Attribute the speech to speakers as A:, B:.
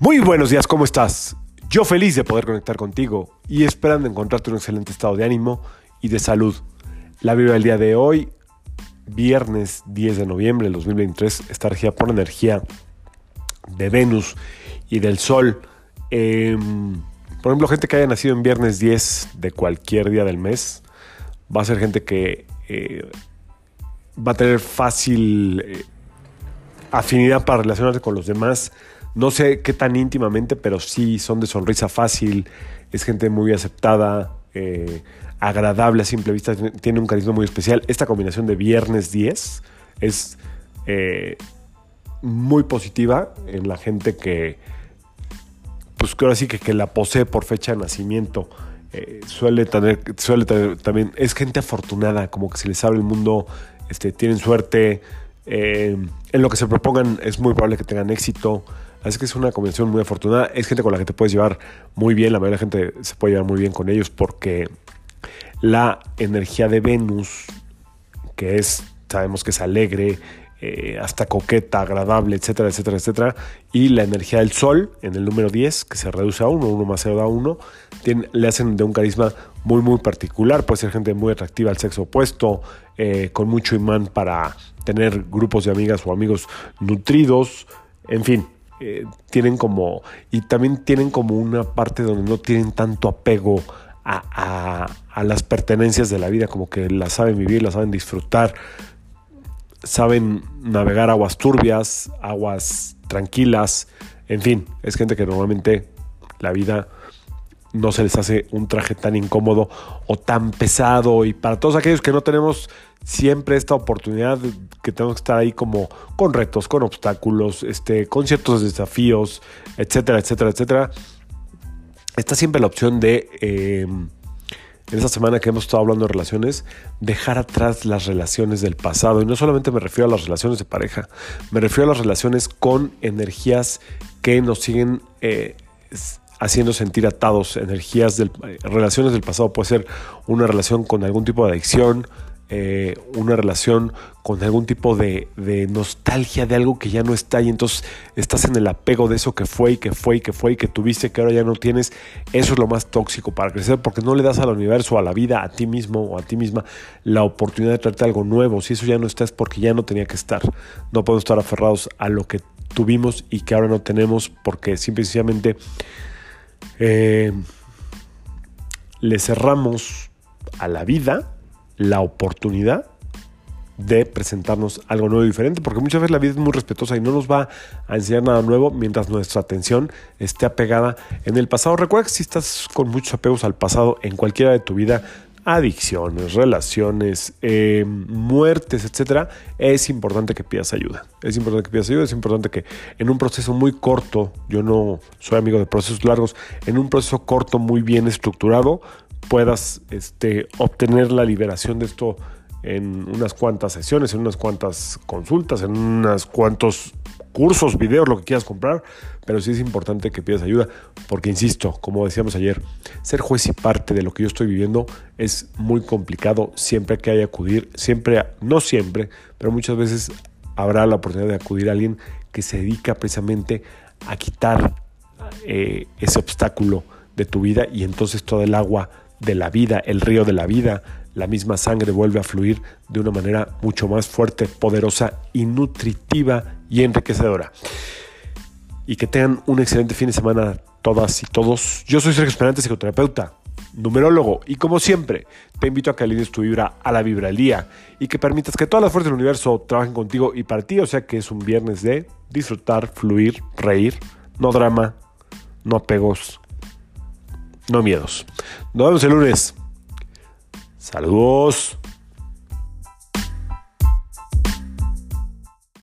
A: Muy buenos días, ¿cómo estás? Yo feliz de poder conectar contigo y esperando encontrarte en un excelente estado de ánimo y de salud. La Biblia del día de hoy, viernes 10 de noviembre del 2023, está regida por energía de Venus y del Sol. Em, por ejemplo, gente que haya nacido en viernes 10 de cualquier día del mes, va a ser gente que eh, va a tener fácil eh, afinidad para relacionarse con los demás no sé qué tan íntimamente, pero sí son de sonrisa fácil, es gente muy aceptada, eh, agradable a simple vista, tiene un carisma muy especial. Esta combinación de viernes 10 es eh, muy positiva en la gente que, pues creo así que, que la posee por fecha de nacimiento. Eh, suele, tener, suele tener también, es gente afortunada, como que se les abre el mundo, este, tienen suerte, en lo que se propongan es muy probable que tengan éxito. Así que es una combinación muy afortunada. Es gente con la que te puedes llevar muy bien. La mayoría de la gente se puede llevar muy bien con ellos porque la energía de Venus, que es, sabemos que es alegre, eh, hasta coqueta, agradable, etcétera, etcétera, etcétera. Y la energía del Sol, en el número 10, que se reduce a 1, 1 más 0 da 1, le hacen de un carisma muy, muy particular. Puede ser gente muy atractiva al sexo opuesto, eh, con mucho imán para tener grupos de amigas o amigos nutridos, en fin, eh, tienen como, y también tienen como una parte donde no tienen tanto apego a, las pertenencias de la vida, como que la saben vivir, la saben disfrutar, saben navegar aguas turbias, aguas tranquilas, en fin, es gente que normalmente la vida no se les hace un traje tan incómodo o tan pesado y para todos aquellos que no tenemos siempre esta oportunidad que tenemos que estar ahí como con retos, con obstáculos, este, con ciertos desafíos, etcétera, etcétera, etcétera. Está siempre la opción de, em, en esta semana que hemos estado hablando de relaciones, dejar atrás las relaciones del pasado. Y no solamente me refiero a las relaciones de pareja, me refiero a las relaciones con energías que nos siguen eh, haciendo sentir atados, energías del, eh, relaciones del pasado. Puede ser una relación con algún tipo de adicción, eh, una relación con algún tipo de, nostalgia de algo que ya no está y entonces estás en el apego de eso que fue y que fue y que fue y que tuviste que ahora ya no tienes, eso es lo más tóxico para crecer porque no le das al universo, a la vida, a ti mismo o a ti misma la oportunidad de traerte algo nuevo. Si eso ya no está es porque ya no tenía que estar. No podemos estar aferrados a lo que tuvimos y que ahora no tenemos porque simplemente eh, le cerramos a la vida la oportunidad de presentarnos algo nuevo y diferente, porque muchas veces la vida es muy respetuosa y no nos va a enseñar nada nuevo mientras nuestra atención esté apegada en el pasado. Recuerda que si estás con muchos apegos al pasado en cualquiera de tu vida, adicciones, relaciones, eh, muertes, etcétera, es importante que pidas ayuda. Es importante que pidas ayuda, es importante que en un proceso muy corto, yo no soy amigo de procesos largos, en un proceso corto muy bien estructurado, puedas este, obtener la liberación de esto en unas cuantas sesiones, en unas cuantas consultas, en unos cuantos cursos, videos, lo que quieras comprar, pero sí es importante que pidas ayuda, porque insisto, como decíamos ayer, ser juez y parte de lo que yo estoy viviendo es muy complicado, siempre que hay acudir, siempre, no siempre, pero muchas veces habrá la oportunidad de acudir a alguien que se dedica precisamente a quitar eh, ese obstáculo de tu vida y entonces todo el agua de la vida, el río de la vida, la misma sangre vuelve a fluir de una manera mucho más fuerte, poderosa y nutritiva y enriquecedora. Y que tengan un excelente fin de semana todas y todos. Yo soy Sergio Esperante, psicoterapeuta, numerólogo, y como siempre, te invito a que alines tu vibra a la vibra del día y que permitas que todas las fuerzas del universo trabajen contigo y para ti, o sea que es un viernes de disfrutar, fluir, reír, no drama, no apegos, no miedos. Nos vemos el lunes. Saludos.